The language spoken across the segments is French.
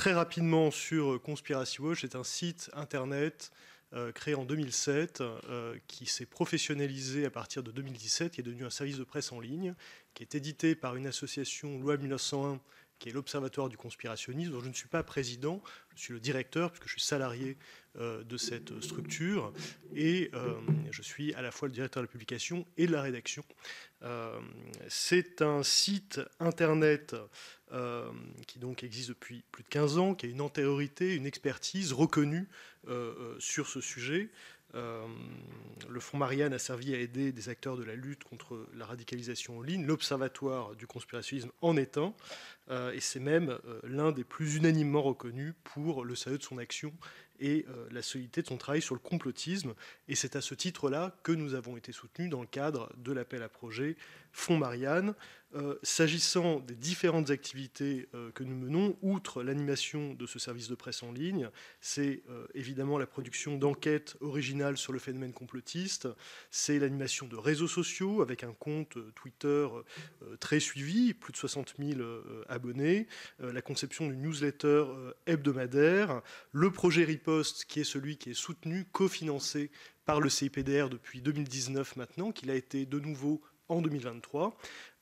très rapidement sur Conspiracy Watch, c'est un site internet créé en 2007, qui s'est professionnalisé à partir de 2017, qui est devenu un service de presse en ligne, qui est édité par une association Loi 1901 qui est l'Observatoire du conspirationnisme, dont je ne suis pas président, je suis le directeur, puisque je suis salarié euh, de cette structure, et euh, je suis à la fois le directeur de la publication et de la rédaction. Euh, c'est un site internet qui donc existe depuis plus de 15 ans, qui a une antériorité, une expertise reconnue sur ce sujet. Euh, le Fonds Marianne a servi à aider des acteurs de la lutte contre la radicalisation en ligne. L'Observatoire du conspirationnisme en est un. Euh, et c'est même euh, l'un des plus unanimement reconnus pour le sérieux de son action et la solidité de son travail sur le complotisme. Et c'est à ce titre-là que nous avons été soutenus dans le cadre de l'appel à projet Fonds Marianne. Euh, s'agissant des différentes activités euh, que nous menons, outre l'animation de ce service de presse en ligne, c'est euh, évidemment la production d'enquêtes originales sur le phénomène complotiste, c'est l'animation de réseaux sociaux avec un compte Twitter très suivi, plus de 60 000 abonnés, la conception d'une newsletter hebdomadaire, le projet Qui est celui qui est soutenu, cofinancé par le CIPDR depuis 2019 maintenant, qu'il a été de nouveau en 2023.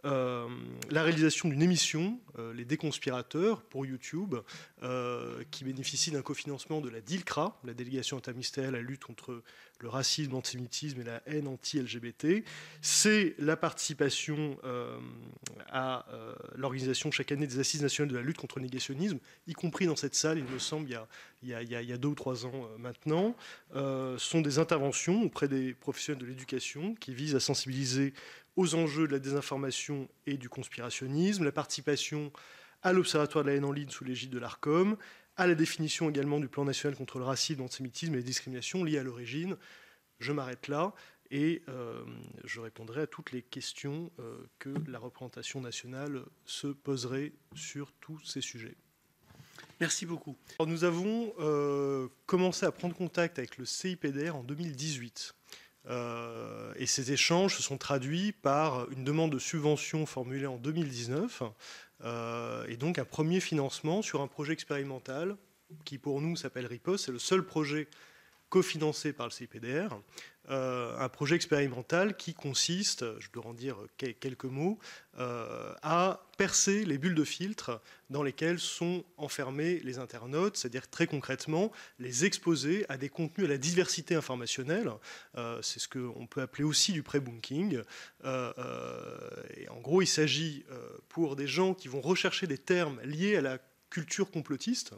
Euh, la réalisation d'une émission, euh, Les Déconspirateurs, pour YouTube, euh, qui bénéficie d'un cofinancement de la DILCRA, la délégation interministérielle à la lutte contre le racisme, l'antisémitisme et la haine anti-LGBT. C'est la participation à l'organisation chaque année des Assises nationales de la lutte contre le négationnisme, y compris dans cette salle, il me semble, il y a, il y a deux ou trois ans maintenant. Ce sont des interventions auprès des professionnels de l'éducation qui visent à sensibiliser aux enjeux de la désinformation et du conspirationnisme, la participation à l'Observatoire de la haine en ligne sous l'égide de l'ARCOM, à la définition également du plan national contre le racisme, l'antisémitisme et les discriminations liées à l'origine. Je m'arrête là et euh, je répondrai à toutes les questions euh, que la représentation nationale se poserait sur tous ces sujets. Merci beaucoup. nous avons euh, commencé à prendre contact avec le CIPDR en 2018. Euh, et ces échanges se sont traduits par une demande de subvention formulée en 2019 euh, et donc un premier financement sur un projet expérimental qui pour nous s'appelle RIPOS. C'est le seul projet cofinancé par le CIPDR, euh, un projet expérimental qui consiste, je dois en dire quelques mots, euh, à percer les bulles de filtre dans lesquelles sont enfermés les internautes, c'est-à-dire très concrètement les exposer à des contenus à la diversité informationnelle. Euh, c'est ce qu'on peut appeler aussi du pré-bunking. et en gros, il s'agit pour des gens qui vont rechercher des termes liés à la culture complotiste,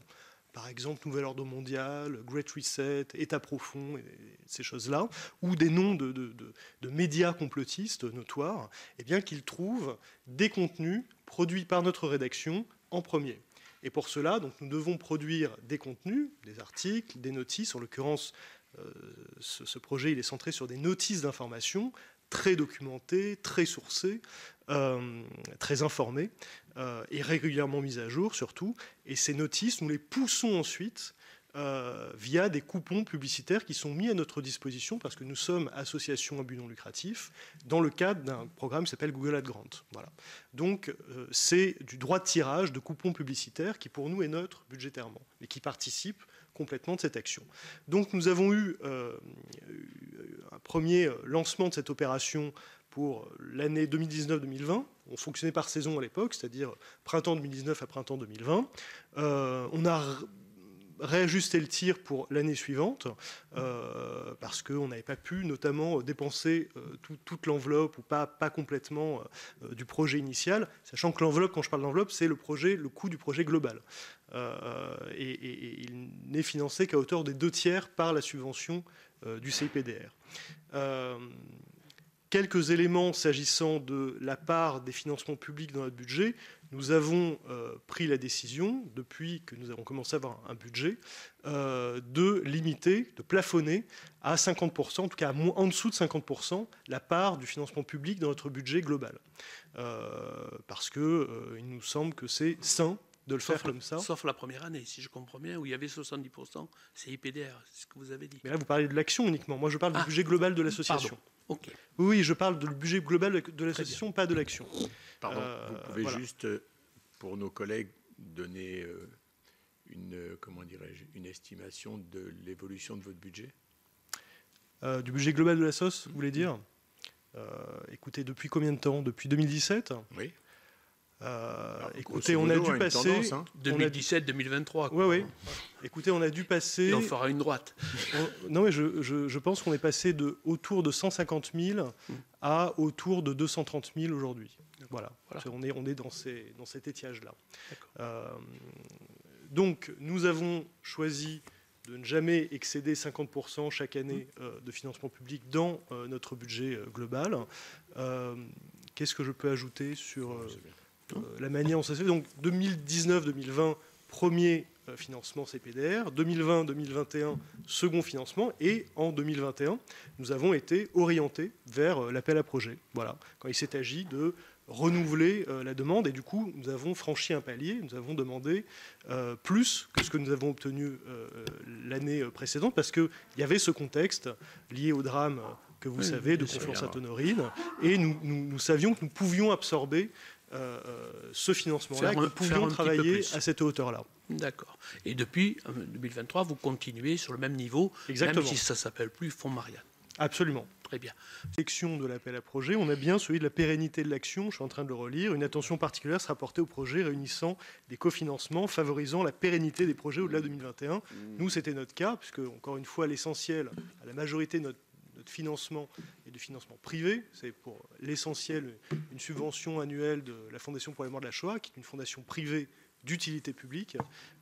par exemple Nouvel Ordre Mondial, Great Reset, État profond, ces choses-là, ou des noms de, médias complotistes notoires, eh bien qu'ils trouvent des contenus produits par notre rédaction en premier. Et pour cela, nous devons produire des contenus, des articles, des notices. En l'occurrence, euh, ce, ce, projet il est centré sur des notices d'information très documentées, très sourcées, euh, très informés euh, et régulièrement mis à jour surtout. Et ces notices, nous les poussons ensuite euh, via des coupons publicitaires qui sont mis à notre disposition parce que nous sommes association à but non lucratif dans le cadre d'un programme qui s'appelle Google Ad Grant. Voilà. Donc c'est du droit de tirage de coupons publicitaires qui pour nous est neutre budgétairement mais qui participe complètement de cette action. Donc nous avons eu un premier lancement de cette opération pour l'année 2019-2020. On fonctionnait par saison à l'époque, c'est-à-dire printemps 2019 à printemps 2020. Euh, on a réajusté le tir pour l'année suivante euh, parce qu'on n'avait pas pu notamment dépenser euh, toute l'enveloppe ou pas, pas complètement du projet initial, sachant que l'enveloppe, quand je parle d'enveloppe, c'est le le coût du projet global. Et, il n'est financé qu'à hauteur des deux tiers par la subvention du CIPDR. Quelques éléments s'agissant de la part des financements publics dans notre budget. Nous avons euh, pris la décision, depuis que nous avons commencé à avoir un budget, euh, de limiter, de plafonner à 50%, en tout cas en dessous de 50%, la part du financement public dans notre budget global. Euh, parce qu'il nous semble que c'est sain de le faire comme ça. Sauf la première année, si je comprends bien, où il y avait 70%, c'est IPDR, c'est ce que vous avez dit. Mais là, vous parlez de l'action uniquement. Moi, je parle du ah. budget global de l'association. Oui, je parle du budget global de l'association, pas de l'action. Pardon, euh, vous pouvez juste, euh, pour nos collègues, donner euh, une, comment dirais-je, une estimation de l'évolution de votre budget? Du budget global de la SOS, vous voulez dire? Écoutez, depuis combien de temps? Depuis 2017 Oui. Euh, écoutez, on a dû passer 2017-2023. Oui, oui. Écoutez, on a dû passer. Et on fera une droite. Non, mais je, je, pense qu'on est passé de autour de 150 000 hmm. à autour de 230 000 aujourd'hui. Voilà. On est, on est dans, ces, dans cet étiage-là. Euh, donc, nous avons choisi de ne jamais excéder 50% chaque année hmm. euh, de financement public dans notre budget global. Qu'est-ce que je peux ajouter sur euh, la manière dont ça se fait. Donc 2019-2020, premier euh, financement CPDR, 2020-2021, second financement, et en 2021, nous avons été orientés vers euh, l'appel à projet. Voilà, quand il s'est agi de renouveler la demande, et du coup, nous avons franchi un palier, nous avons demandé plus que ce que nous avons obtenu l'année précédente, parce qu'il y avait ce contexte lié au drame que vous savez de confiance à Tonorine, et nous, nous, savions que nous pouvions absorber euh, euh, ce financement-là, nous pouvions travailler à cette hauteur-là. D'accord. Et depuis 2023, euh, vous continuez sur le même niveau, Exactement. même si ça s'appelle plus Fonds Marianne. Absolument. Très bien. Section de l'appel à projet, on a bien celui de la pérennité de l'action, je suis en train de le relire. Une attention particulière sera portée aux projets réunissant des cofinancements, favorisant la pérennité des projets au-delà de 2021. Nous, c'était notre cas, puisque, encore une fois, l'essentiel, à la majorité de notre de financement et de financement privé. C'est pour l'essentiel une subvention annuelle de la Fondation pour les morts de la Shoah, qui est une fondation privée d'utilité publique.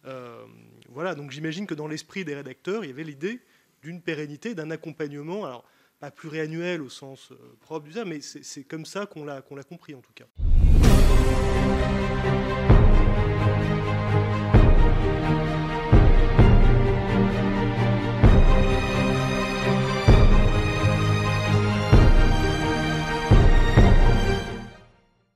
Euh, voilà, donc j'imagine que dans l'esprit des rédacteurs, il y avait l'idée d'une pérennité, d'un accompagnement, alors pas pluriannuel au sens euh, propre du ça, mais c'est comme ça qu'on l'a compris en tout cas.